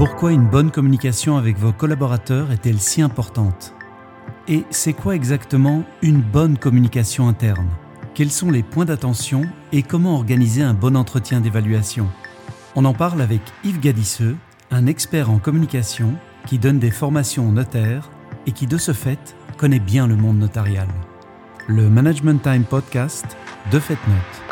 Pourquoi une bonne communication avec vos collaborateurs est-elle si importante? Et c'est quoi exactement une bonne communication interne? Quels sont les points d'attention et comment organiser un bon entretien d'évaluation? On en parle avec Yves Gadisseux, un expert en communication qui donne des formations aux notaires et qui de ce fait connaît bien le monde notarial. Le Management Time Podcast de FaitNote.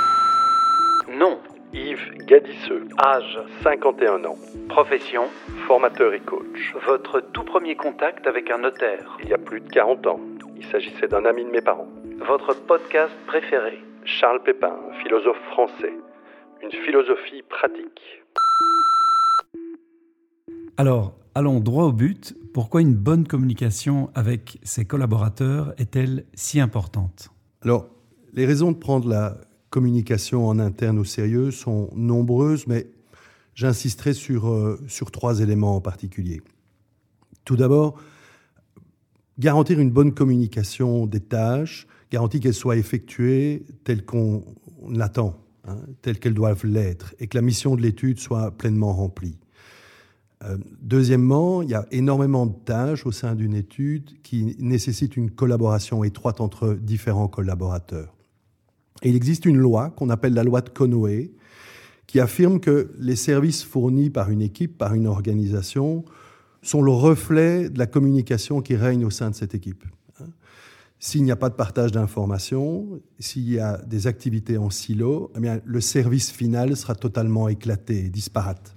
Gadisseux, âge 51 ans, Profession formateur et coach. Votre tout premier contact avec un notaire. Il y a plus de 40 ans, il s'agissait d'un ami de mes parents. Votre podcast préféré. Charles Pépin, philosophe français. Une philosophie pratique. Alors, allons droit au but. Pourquoi une bonne communication avec ses collaborateurs est-elle si importante? Alors, les raisons de prendre la communication en interne au sérieux sont nombreuses, mais j'insisterai sur, euh, sur trois éléments en particulier. Tout d'abord, garantir une bonne communication des tâches, garantir qu'elles soient effectuées telles qu'on l'attend, hein, telles qu'elles doivent l'être, et que la mission de l'étude soit pleinement remplie. Euh, deuxièmement, il y a énormément de tâches au sein d'une étude qui nécessitent une collaboration étroite entre différents collaborateurs. Et il existe une loi qu'on appelle la loi de Conway, qui affirme que les services fournis par une équipe, par une organisation, sont le reflet de la communication qui règne au sein de cette équipe. S'il n'y a pas de partage d'informations, s'il y a des activités en silo, eh bien, le service final sera totalement éclaté, disparate.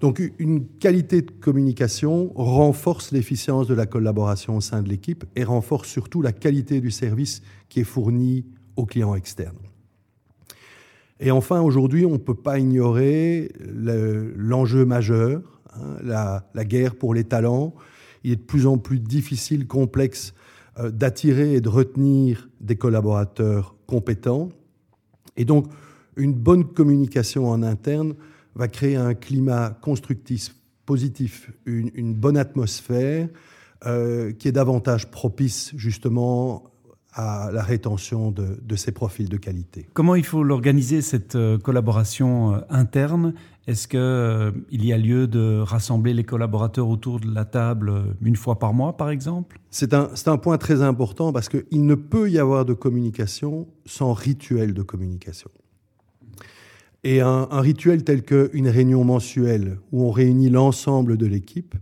Donc une qualité de communication renforce l'efficience de la collaboration au sein de l'équipe et renforce surtout la qualité du service qui est fourni aux clients externes. Et enfin, aujourd'hui, on ne peut pas ignorer l'enjeu majeur, hein, la, guerre pour les talents. Il est de plus en plus difficile, complexe euh, d'attirer et de retenir des collaborateurs compétents. Et donc, une bonne communication en interne va créer un climat constructif, positif, une, bonne atmosphère euh, qui est davantage propice justement à la rétention de, ces profils de qualité. Comment il faut l'organiser, cette euh, collaboration euh, interne? Est-ce qu'il euh, y a lieu de rassembler les collaborateurs autour de la table une fois par mois, par exemple? C'est un, un, point très important parce qu'il ne peut y avoir de communication sans rituel de communication. Et un, rituel tel qu'une réunion mensuelle où on réunit l'ensemble de l'équipe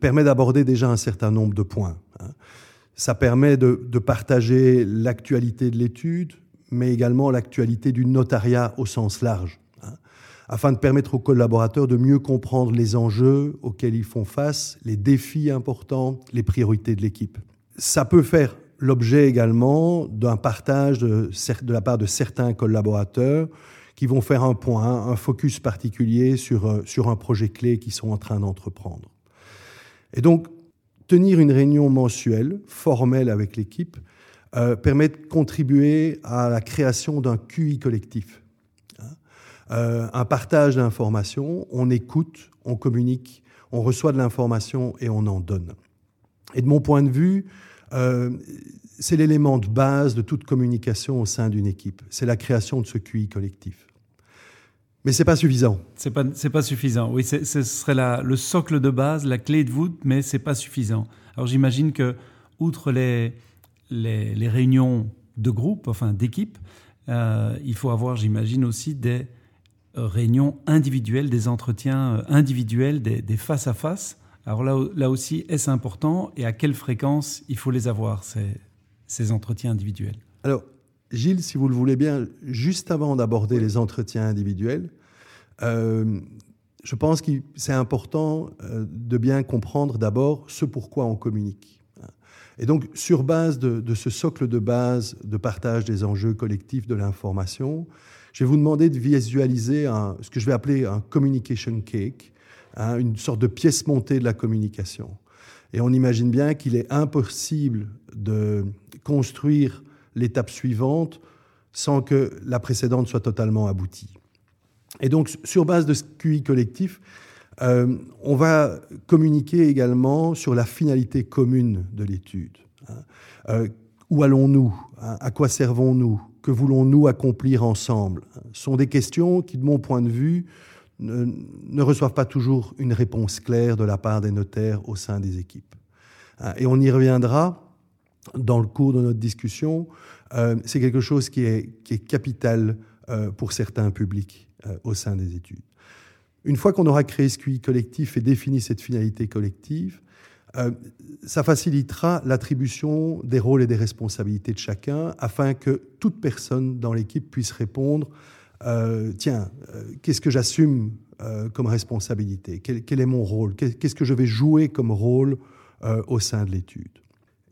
permet d'aborder déjà un certain nombre de points. Hein. Ça permet de, partager l'actualité de l'étude, mais également l'actualité du notariat au sens large, hein, afin de permettre aux collaborateurs de mieux comprendre les enjeux auxquels ils font face, les défis importants, les priorités de l'équipe. Ça peut faire l'objet également d'un partage de, la part de certains collaborateurs qui vont faire un point, un focus particulier sur, euh, sur un projet clé qu'ils sont en train d'entreprendre. Et donc, tenir une réunion mensuelle, formelle avec l'équipe, euh, permet de contribuer à la création d'un QI collectif. Hein. Euh, un partage d'informations, on écoute, on communique, on reçoit de l'information et on en donne. Et de mon point de vue, euh, c'est l'élément de base de toute communication au sein d'une équipe. C'est la création de ce QI collectif. Mais c'est pas suffisant. C'est pas c'est pas suffisant. Oui, ce serait la, le socle de base, la clé de voûte, mais c'est pas suffisant. Alors j'imagine que outre les, les, les réunions de groupe, enfin d'équipe, euh, il faut avoir, j'imagine aussi des réunions individuelles, des entretiens euh, individuels, des, des face à face. Alors là, là aussi, est-ce important et à quelle fréquence il faut les avoir ces, ces entretiens individuels? Alors Gilles, si vous le voulez bien, juste avant d'aborder les entretiens individuels, euh, je pense que c'est important euh, de bien comprendre d'abord ce pourquoi on communique. Et donc, sur base de, ce socle de base de partage des enjeux collectifs de l'information, je vais vous demander de visualiser ce que je vais appeler un communication cake, hein, une sorte de pièce montée de la communication. Et on imagine bien qu'il est impossible de construire l'étape suivante sans que la précédente soit totalement aboutie. Et donc, sur base de ce QI collectif, euh, on va communiquer également sur la finalité commune de l'étude. Hein. Euh, où allons-nous hein? À quoi servons-nous? Que voulons-nous accomplir ensemble? Ce sont des questions qui, de mon point de vue, ne, reçoivent pas toujours une réponse claire de la part des notaires au sein des équipes. Hein, et on y reviendra dans le cours de notre discussion. Euh, c'est quelque chose qui est, capital euh, pour certains publics euh, au sein des études. Une fois qu'on aura créé ce QI collectif et défini cette finalité collective, ça facilitera l'attribution des rôles et des responsabilités de chacun afin que toute personne dans l'équipe puisse répondre tiens, qu'est-ce que j'assume comme responsabilité? Quel, est mon rôle? Qu'est-ce que je vais jouer comme rôle au sein de l'étude?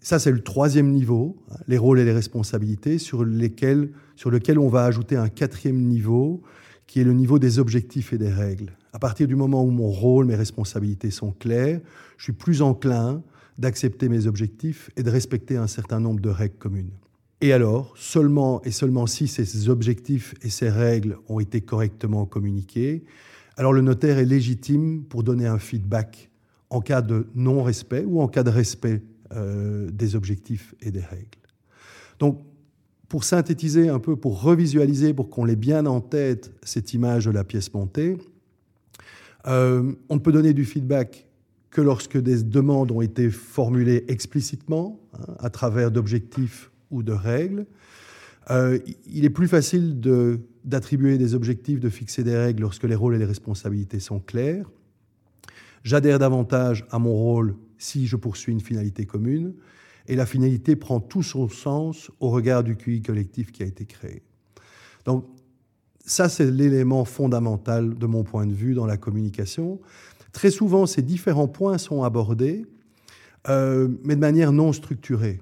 Ça, c'est le troisième niveau, les rôles et les responsabilités, sur, lesquels, sur lequel on va ajouter un quatrième niveau, qui est le niveau des objectifs et des règles. À partir du moment où mon rôle, mes responsabilités sont claires, je suis plus enclin d'accepter mes objectifs et de respecter un certain nombre de règles communes. Et alors, seulement et seulement si ces objectifs et ces règles ont été correctement communiqués, alors le notaire est légitime pour donner un feedback en cas de non-respect ou en cas de respect euh, des objectifs et des règles. Donc, pour synthétiser un peu, pour revisualiser, pour qu'on ait bien en tête cette image de la pièce montée, euh, on ne peut donner du feedback que lorsque des demandes ont été formulées explicitement, hein, à travers d'objectifs ou de règles. Euh, il est plus facile d'attribuer des objectifs, de fixer des règles lorsque les rôles et les responsabilités sont clairs. J'adhère davantage à mon rôle si je poursuis une finalité commune, et la finalité prend tout son sens au regard du QI collectif qui a été créé. Donc, ça, c'est l'élément fondamental de mon point de vue dans la communication. Très souvent, ces différents points sont abordés, euh, mais de manière non structurée.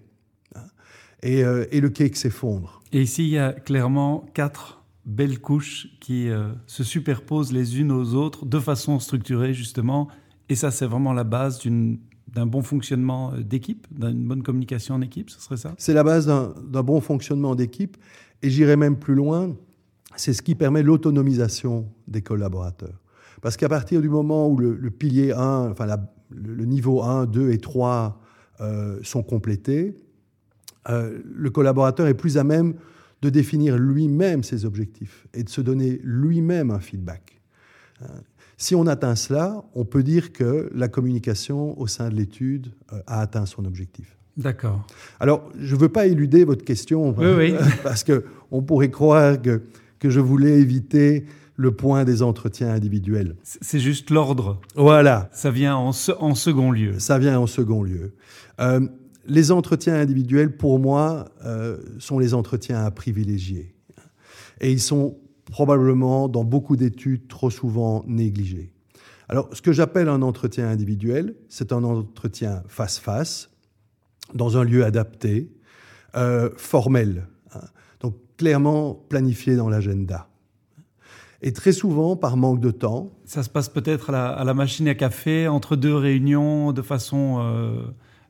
Euh, et, le cake s'effondre. Et ici, il y a clairement quatre belles couches qui euh, se superposent les unes aux autres de façon structurée, justement. Et ça, c'est vraiment la base d'un bon fonctionnement euh, d'équipe, d'une bonne communication en équipe, ce serait ça? C'est la base d'un bon fonctionnement d'équipe. Et j'irai même plus loin, c'est ce qui permet l'autonomisation des collaborateurs. Parce qu'à partir du moment où le, pilier 1, enfin le, niveau 1, 2 et 3 sont complétés, euh, le collaborateur est plus à même de définir lui-même ses objectifs et de se donner lui-même un feedback. Si on atteint cela, on peut dire que la communication au sein de l'étude euh, a atteint son objectif. D'accord. Alors, je ne veux pas éluder votre question, oui, oui. parce qu'on pourrait croire que, que, je voulais éviter le point des entretiens individuels. C'est juste l'ordre. Voilà. Ça vient en, en, second lieu. Ça vient en second lieu. Euh, les entretiens individuels, pour moi, euh, sont les entretiens à privilégier. Et ils sont probablement, dans beaucoup d'études, trop souvent négligés. Alors, ce que j'appelle un entretien individuel, c'est un entretien face-face, dans un lieu adapté, euh, formel, hein. donc clairement planifié dans l'agenda. Et très souvent, par manque de temps. Ça se passe peut-être à, la machine à café, entre deux réunions, de façon euh,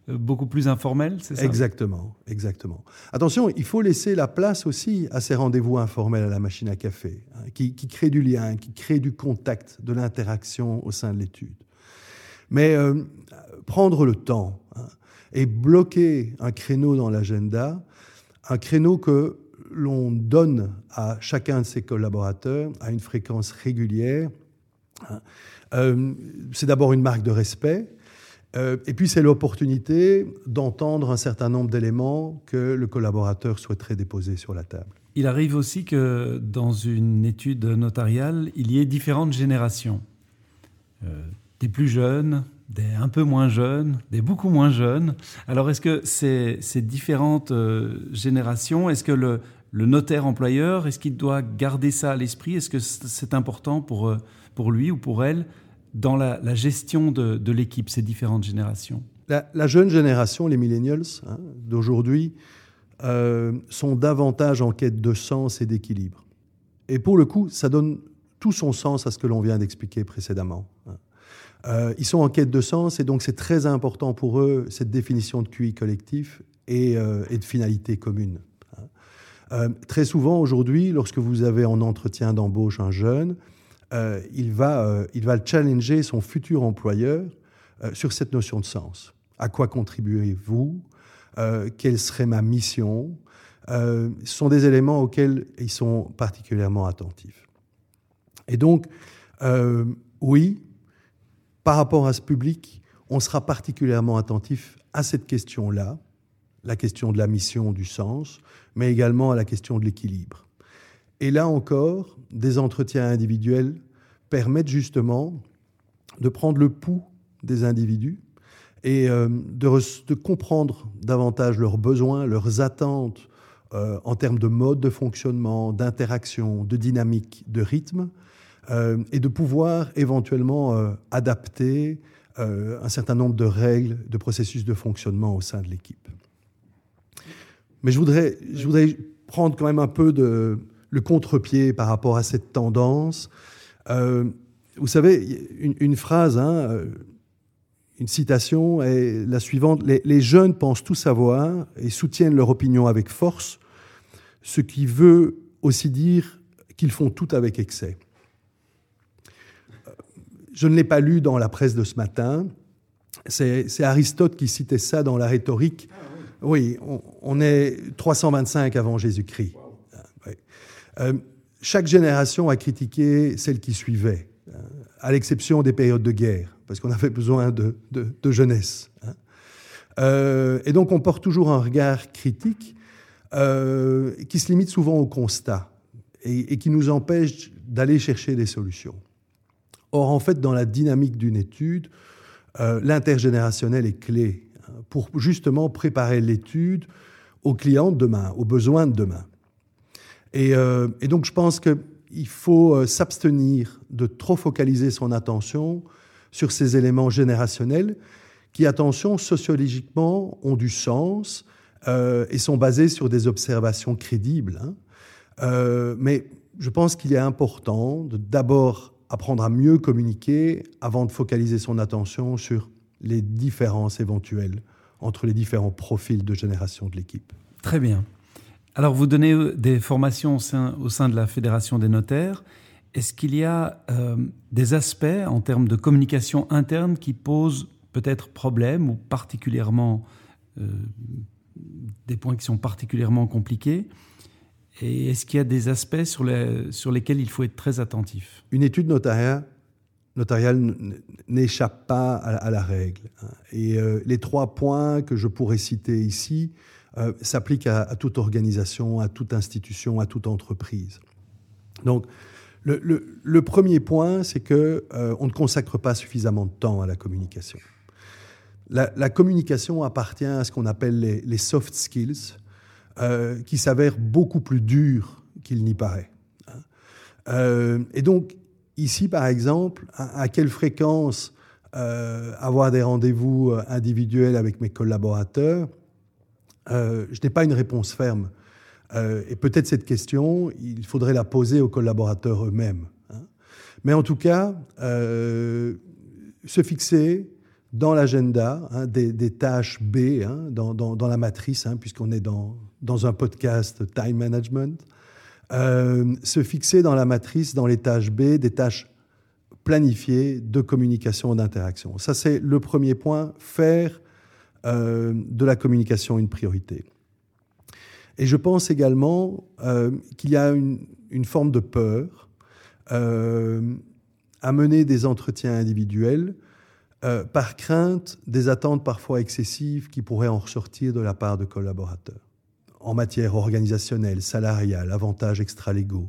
beaucoup plus informel, c'est ça? Exactement, exactement. Attention, il faut laisser la place aussi à ces rendez-vous informels à la machine à café, hein, qui, créent du lien, qui créent du contact, de l'interaction au sein de l'étude. Mais euh, prendre le temps hein, et bloquer un créneau dans l'agenda, un créneau que l'on donne à chacun de ses collaborateurs à une fréquence régulière, hein, euh, c'est d'abord une marque de respect, euh, et puis c'est l'opportunité d'entendre un certain nombre d'éléments que le collaborateur souhaiterait déposer sur la table. Il arrive aussi que dans une étude notariale, il y ait différentes générations. Euh, des plus jeunes, des un peu moins jeunes, des beaucoup moins jeunes. Alors est-ce que ces, différentes euh, générations, est-ce que le, le notaire employeur, est-ce qu'il doit garder ça à l'esprit? Est-ce que c'est important pour, pour lui ou pour elle dans la, gestion de, l'équipe, ces différentes générations la, jeune génération, les millennials hein, d'aujourd'hui, euh, sont davantage en quête de sens et d'équilibre. Et pour le coup, ça donne tout son sens à ce que l'on vient d'expliquer précédemment. Hein. Euh, ils sont en quête de sens et donc c'est très important pour eux cette définition de QI collectif et, euh, de finalité commune. Hein. très souvent aujourd'hui, lorsque vous avez en entretien d'embauche un jeune, euh, il, va, euh, il va challenger son futur employeur euh, sur cette notion de sens. À quoi contribuez-vous? Quelle serait ma mission? Ce sont des éléments auxquels ils sont particulièrement attentifs. Et donc, oui, par rapport à ce public, on sera particulièrement attentif à cette question-là, la question de la mission, du sens, mais également à la question de l'équilibre. Et là encore, des entretiens individuels permettent justement de prendre le pouls des individus et euh, de, comprendre davantage leurs besoins, leurs attentes euh, en termes de mode de fonctionnement, d'interaction, de dynamique, de rythme, euh, et de pouvoir éventuellement adapter un certain nombre de règles, de processus de fonctionnement au sein de l'équipe. Mais je voudrais, je voudrais prendre quand même un peu de, le contre-pied par rapport à cette tendance. vous savez, une, une phrase, hein, une citation est la suivante. Les, jeunes pensent tout savoir et soutiennent leur opinion avec force, ce qui veut aussi dire qu'ils font tout avec excès. Je ne l'ai pas lu dans la presse de ce matin. C'est Aristote qui citait ça dans la rhétorique. oui. on, est 325 avant Jésus-Christ. Euh, chaque génération a critiqué celle qui suivait, à l'exception des périodes de guerre parce qu'on avait besoin de, jeunesse. Hein. Euh, et donc on porte toujours un regard critique euh, qui se limite souvent au constat et, qui nous empêche d'aller chercher des solutions. Or, en fait, dans la dynamique d'une étude, l'intergénérationnel est clé hein, pour justement préparer l'étude aux clients de demain, aux besoins de demain. Et, et donc je pense qu'il faut s'abstenir de trop focaliser son attention sur ces éléments générationnels qui, attention, sociologiquement ont du sens euh, et sont basés sur des observations crédibles. Hein. Euh, mais je pense qu'il est important de d'abord apprendre à mieux communiquer avant de focaliser son attention sur les différences éventuelles entre les différents profils de génération de l'équipe. Très bien. Alors, vous donnez euh, des formations au sein, de la Fédération des notaires. Est-ce qu'il y a euh, des aspects en termes de communication interne qui posent peut-être problème ou particulièrement euh, des points qui sont particulièrement compliqués? Et est-ce qu'il y a des aspects sur, les, sur lesquels il faut être très attentif? Une étude notariale, n'échappe pas à, la règle. Hein. Et les trois points que je pourrais citer ici s'appliquent à, à, toute organisation, à toute institution, à toute entreprise. Donc, le, premier point, c'est que euh, on ne consacre pas suffisamment de temps à la communication. La, communication appartient à ce qu'on appelle les, soft skills, euh, qui s'avèrent beaucoup plus durs qu'il n'y paraît. Hein. Euh, et donc, ici, par exemple, à, quelle fréquence avoir des rendez-vous individuels avec mes collaborateurs, je n'ai pas une réponse ferme. Euh, et peut-être cette question, il faudrait la poser aux collaborateurs eux-mêmes. Hein. Mais en tout cas, euh, se fixer dans l'agenda hein, des, tâches B, hein, dans, la matrice, puisqu'on est dans, dans un podcast time management, euh, se fixer dans la matrice, dans les tâches B, des tâches planifiées de communication et d'interaction. Ça, c'est le premier point, faire de la communication une priorité. Et je pense également euh, qu'il y a une, forme de peur euh, à mener des entretiens individuels euh, par crainte des attentes parfois excessives qui pourraient en ressortir de la part de collaborateurs en matière organisationnelle, salariale, avantages extra-légaux.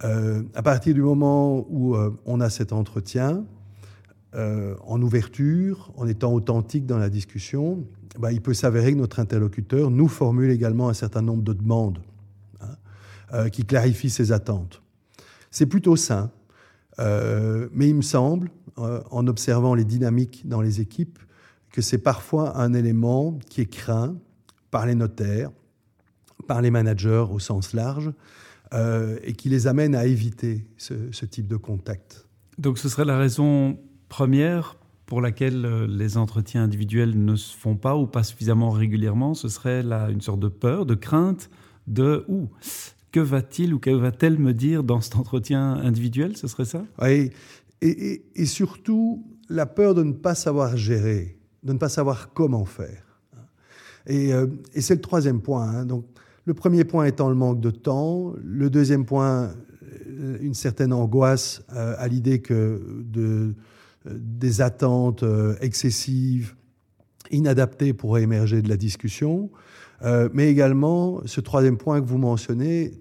à partir du moment où on a cet entretien, en ouverture, en étant authentique dans la discussion, bah, il peut s'avérer que notre interlocuteur nous formule également un certain nombre de demandes hein, euh, qui clarifient ses attentes. C'est plutôt sain, euh, mais il me semble, euh, en observant les dynamiques dans les équipes, que c'est parfois un élément qui est craint par les notaires, par les managers au sens large, et qui les amène à éviter ce type de contact. Donc ce serait la raison première pour laquelle euh, les entretiens individuels ne se font pas ou pas suffisamment régulièrement, ce serait là une sorte de peur, de crainte, de ou que va-t-il ou que va-t-elle me dire dans cet entretien individuel Ce serait ça? Oui, et, surtout la peur de ne pas savoir gérer, de ne pas savoir comment faire. Et, euh, c'est le troisième point. Hein. Donc, le premier point étant le manque de temps, le deuxième point, une certaine angoisse à l'idée que de, des attentes excessives, inadaptées pourraient émerger de la discussion. mais également, ce troisième point que vous mentionnez,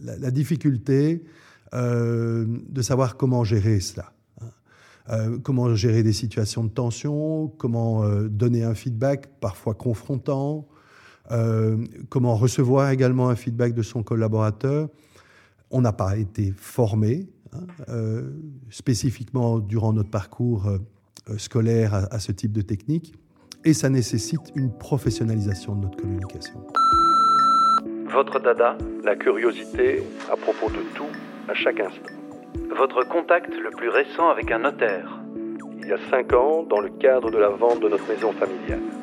la, difficulté de savoir comment gérer cela. Euh, comment gérer des situations de tension, comment euh, donner un feedback parfois confrontant, euh, comment recevoir également un feedback de son collaborateur. On n'a pas été formé hein, spécifiquement durant notre parcours scolaire à, ce type de technique et ça nécessite une professionnalisation de notre communication. Votre dada, la curiosité à propos de tout à chaque instant. Votre contact le plus récent avec un notaire Il y a cinq ans, dans le cadre de la vente de notre maison familiale.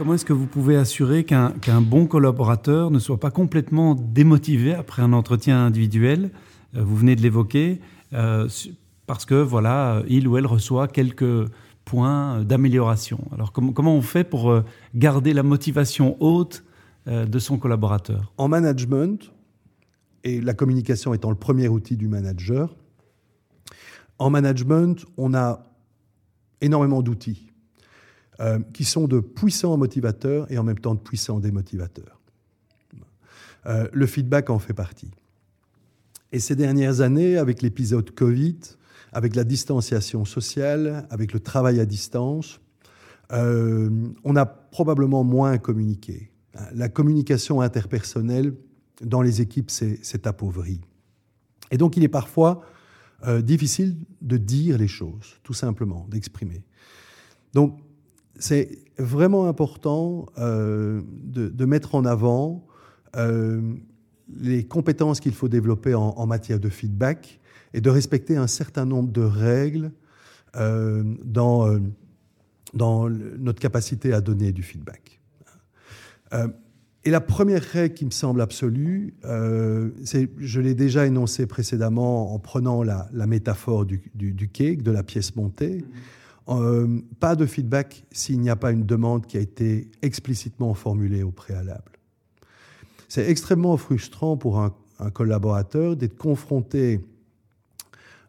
Comment est-ce que vous pouvez assurer qu'un bon collaborateur ne soit pas complètement démotivé après un entretien individuel? Euh, Vous venez de l'évoquer, euh, parce que voilà, il ou elle reçoit quelques points d'amélioration. Alors comment, on fait pour euh, garder la motivation haute de son collaborateur? En management, et la communication étant le premier outil du manager. En management, on a énormément d'outils euh, qui sont de puissants motivateurs et en même temps de puissants démotivateurs. Euh, le feedback en fait partie. Et ces dernières années, avec l'épisode Covid, avec la distanciation sociale, avec le travail à distance, euh, on a probablement moins communiqué. La communication interpersonnelle dans les équipes c'est appauvri. Et donc il est parfois difficile de dire les choses, tout simplement, d'exprimer. Donc c'est vraiment important euh, de, mettre en avant euh, les compétences qu'il faut développer en, matière de feedback et de respecter un certain nombre de règles dans, dans notre capacité à donner du feedback. Et la première règle qui me semble absolue, euh, c'est, je l'ai déjà énoncé précédemment en prenant la, métaphore du, cake, de la pièce montée. Euh, pas de feedback s'il n'y a pas une demande qui a été explicitement formulée au préalable. C'est extrêmement frustrant pour un, collaborateur d'être confronté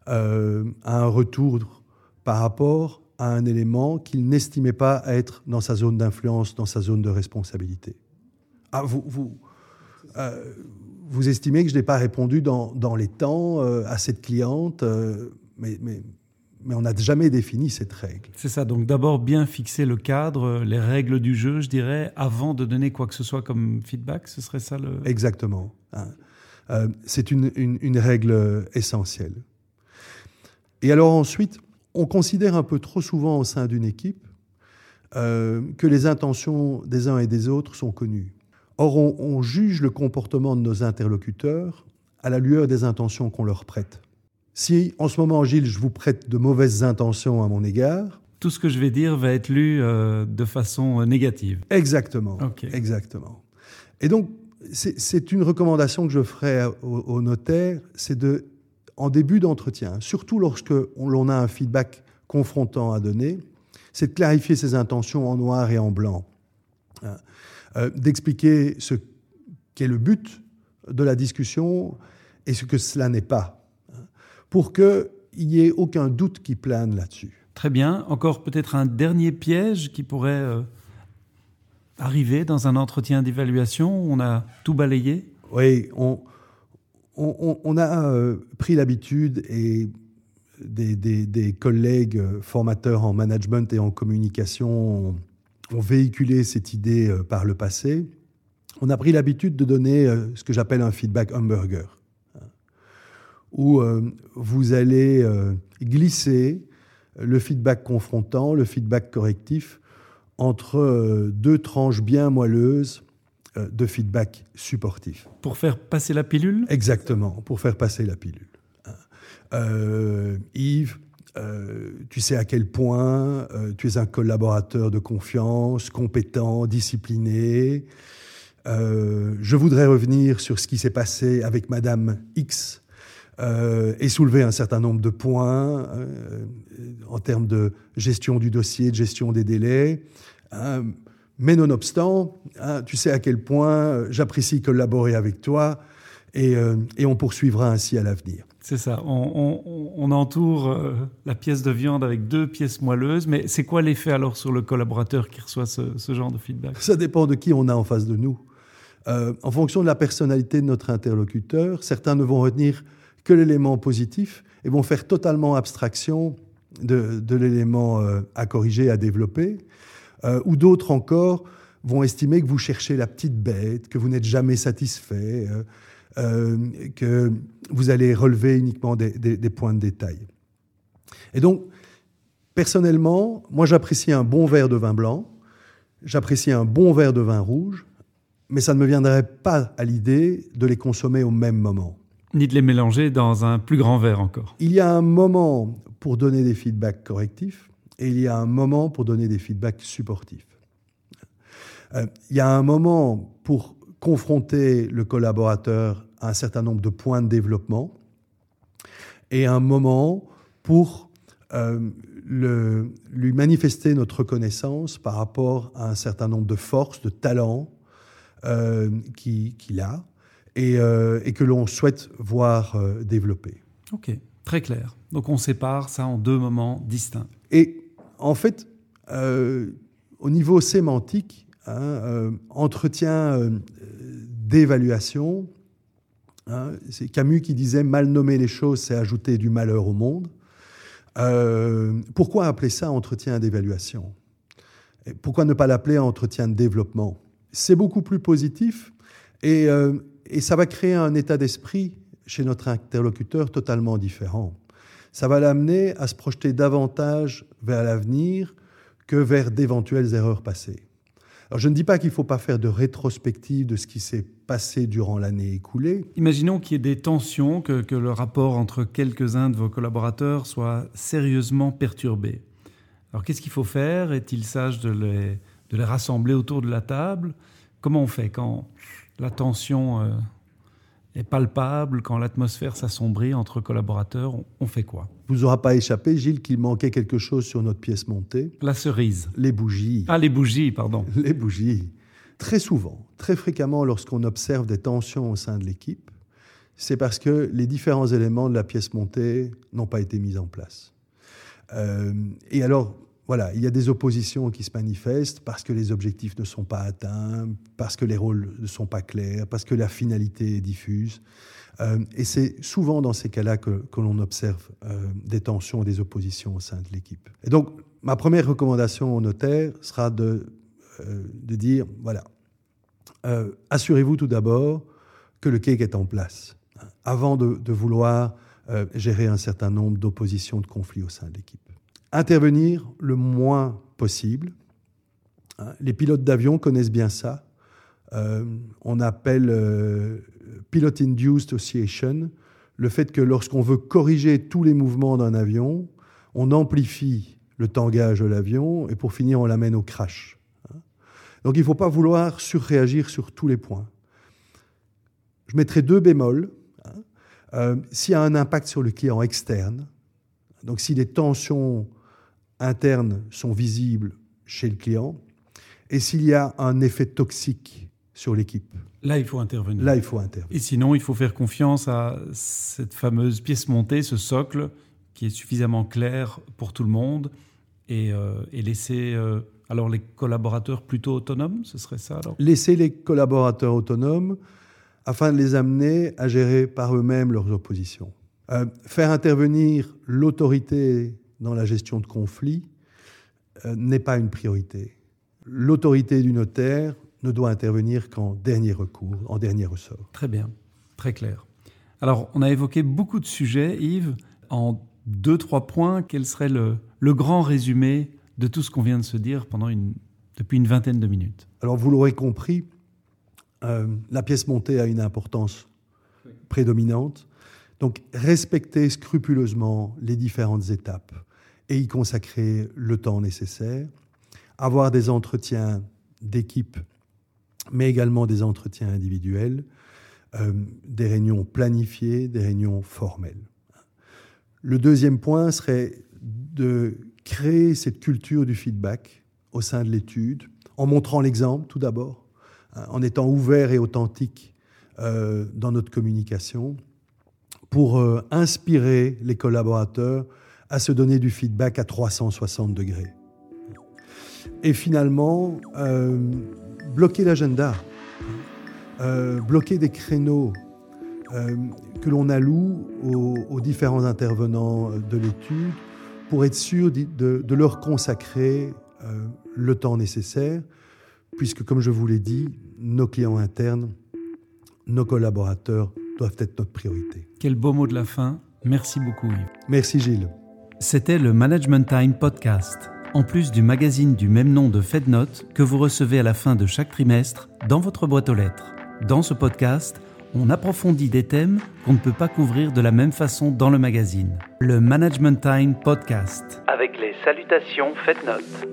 euh, à un retour par rapport à un élément qu'il n'estimait pas être dans sa zone d'influence, dans sa zone de responsabilité. Ah, vous, euh, vous, estimez que je n'ai pas répondu dans, les temps à cette cliente, mais, mais, on n'a jamais défini cette règle. C'est ça, donc d'abord bien fixer le cadre, les règles du jeu, je dirais, avant de donner quoi que ce soit comme feedback, ce serait ça le... Exactement. Hein. c'est une, une, une règle essentielle. Et alors ensuite, on considère un peu trop souvent au sein d'une équipe que les intentions des uns et des autres sont connues. Or, on, juge le comportement de nos interlocuteurs à la lueur des intentions qu'on leur prête. Si, en ce moment, Gilles, je vous prête de mauvaises intentions à mon égard... Tout ce que je vais dire va être lu euh, de façon euh, négative. Exactement. Exactement. Et donc, c'est une recommandation que je ferai au, notaire, c'est de, en début d'entretien, surtout lorsque l'on a un feedback confrontant à donner, c'est de clarifier ses intentions en noir et en blanc. Hein. Euh, d'expliquer ce qu'est le but de la discussion et ce que cela n'est pas, pour qu'il n'y ait aucun doute qui plane là-dessus. Très bien. Encore peut-être un dernier piège qui pourrait euh, arriver dans un entretien d'évaluation. On a tout balayé. Oui, on, on, a euh, pris l'habitude et des, des, collègues formateurs en management et en communication ont véhiculé cette idée euh, par le passé, on a pris l'habitude de donner euh, ce que j'appelle un feedback hamburger, où euh, vous allez glisser le feedback confrontant, le feedback correctif, entre deux tranches bien moelleuses de feedback supportif. Pour faire passer la pilule? Exactement, pour faire passer la pilule. Hein. Yves, euh, tu sais à quel point euh, tu es un collaborateur de confiance, compétent, discipliné. Euh, je voudrais revenir sur ce qui s'est passé avec Madame X et soulever un certain nombre de points en termes de gestion du dossier, de gestion des délais. Hein. mais nonobstant, hein, tu sais à quel point j'apprécie collaborer avec toi Et, et on poursuivra ainsi à l'avenir. C'est ça. On, entoure euh, la pièce de viande avec deux pièces moelleuses. Mais c'est quoi l'effet alors sur le collaborateur qui reçoit ce, genre de feedback? Ça dépend de qui on a en face de nous. Euh, en fonction de la personnalité de notre interlocuteur, certains ne vont retenir que l'élément positif et vont faire totalement abstraction de, l'élément euh, à corriger, à développer. ou d'autres encore vont estimer que vous cherchez la petite bête, que vous n'êtes jamais satisfait, euh, que vous allez relever uniquement des, points de détail. Et donc, personnellement, moi j'apprécie un bon verre de vin blanc, j'apprécie un bon verre de vin rouge, mais ça ne me viendrait pas à l'idée de les consommer au même moment. Ni de les mélanger dans un plus grand verre encore. Il y a un moment pour donner des feedbacks correctifs et il y a un moment pour donner des feedbacks supportifs. Euh, il y a un moment pour confronter le collaborateur à un certain nombre de points de développement et un moment pour euh, lui manifester notre reconnaissance par rapport à un certain nombre de forces, de talents euh, qu'il a et, euh, et que l'on souhaite voir développer. Ok, très clair. Donc on sépare ça en deux moments distincts. Et en fait, au niveau sémantique, hein, entretien d'évaluation. Hein, c'est Camus qui disait mal nommer les choses, c'est ajouter du malheur au monde. Euh, pourquoi appeler ça entretien d'évaluation? Pourquoi ne pas l'appeler entretien de développement? C'est beaucoup plus positif et, euh, et, ça va créer un état d'esprit chez notre interlocuteur totalement différent. Ça va l'amener à se projeter davantage vers l'avenir que vers d'éventuelles erreurs passées. Alors je ne dis pas qu'il ne faut pas faire de rétrospective de ce qui s'est passé durant l'année écoulée. Imaginons qu'il y ait des tensions, que, le rapport entre quelques-uns de vos collaborateurs soit sérieusement perturbé. Alors qu'est-ce qu'il faut faire? Est-il sage de les, de les rassembler autour de la table? Comment on fait quand la tension euh, est palpable, quand l'atmosphère s'assombrit entre collaborateurs, on, fait quoi? Vous aura pas échappé, Gilles, qu'il manquait quelque chose sur notre pièce montée? La cerise. Les bougies. Ah, les bougies, pardon. Les bougies. Très souvent, très fréquemment, lorsqu'on observe des tensions au sein de l'équipe, c'est parce que les différents éléments de la pièce montée n'ont pas été mis en place. Euh, et alors, voilà, il y a des oppositions qui se manifestent parce que les objectifs ne sont pas atteints, parce que les rôles ne sont pas clairs, parce que la finalité est diffuse. Euh, et c'est souvent dans ces cas-là que, l'on observe euh, des tensions et des oppositions au sein de l'équipe. Et donc, ma première recommandation au notaire sera de, euh, dire, voilà, assurez-vous tout d'abord que le cake est en place, hein, avant de, de vouloir gérer un certain nombre d'oppositions, de conflits au sein de l'équipe intervenir le moins possible. Hein, les pilotes d'avion connaissent bien ça. Euh, on appelle euh, pilot induced oscillation le fait que lorsqu'on veut corriger tous les mouvements d'un avion, on amplifie le tangage de l'avion et pour finir on l'amène au crash. Hein. Donc il ne faut pas vouloir surréagir sur tous les points. Je mettrai deux bémols. Hein. Euh, s'il y a un impact sur le client externe, donc si les tensions internes sont visibles chez le client et s'il y a un effet toxique sur l'équipe. Là, il faut intervenir. Là, il faut intervenir. Et sinon, il faut faire confiance à cette fameuse pièce montée, ce socle qui est suffisamment clair pour tout le monde et, euh, laisser euh, alors les collaborateurs plutôt autonomes, ce serait ça alors? Laisser les collaborateurs autonomes afin de les amener à gérer par eux-mêmes leurs oppositions. Euh, faire intervenir l'autorité dans la gestion de conflits euh, n'est pas une priorité. L'autorité du notaire ne doit intervenir qu'en dernier recours, en dernier ressort. Très bien, très clair. Alors, on a évoqué beaucoup de sujets, Yves. En deux, trois points, quel serait le, grand résumé de tout ce qu'on vient de se dire pendant une, depuis une vingtaine de minutes Alors, vous l'aurez compris, euh, la pièce montée a une importance prédominante. Donc, respecter scrupuleusement les différentes étapes et y consacrer le temps nécessaire, avoir des entretiens d'équipe, mais également des entretiens individuels, euh, des réunions planifiées, des réunions formelles. Le deuxième point serait de créer cette culture du feedback au sein de l'étude, en montrant l'exemple tout d'abord, hein, en étant ouvert et authentique euh, dans notre communication pour euh, inspirer les collaborateurs à se donner du feedback à 360 degrés. Et finalement, euh, bloquer l'agenda, bloquer des créneaux que l'on alloue aux, différents intervenants de l'étude pour être sûr de, de leur consacrer le temps nécessaire, puisque comme je vous l'ai dit, nos clients internes nos collaborateurs doivent être notre priorité. Quel beau mot de la fin. Merci beaucoup Yves. Merci Gilles. C'était le Management Time Podcast, en plus du magazine du même nom de FedNote que vous recevez à la fin de chaque trimestre dans votre boîte aux lettres. Dans ce podcast, on approfondit des thèmes qu'on ne peut pas couvrir de la même façon dans le magazine. Le Management Time Podcast. Avec les salutations FedNote.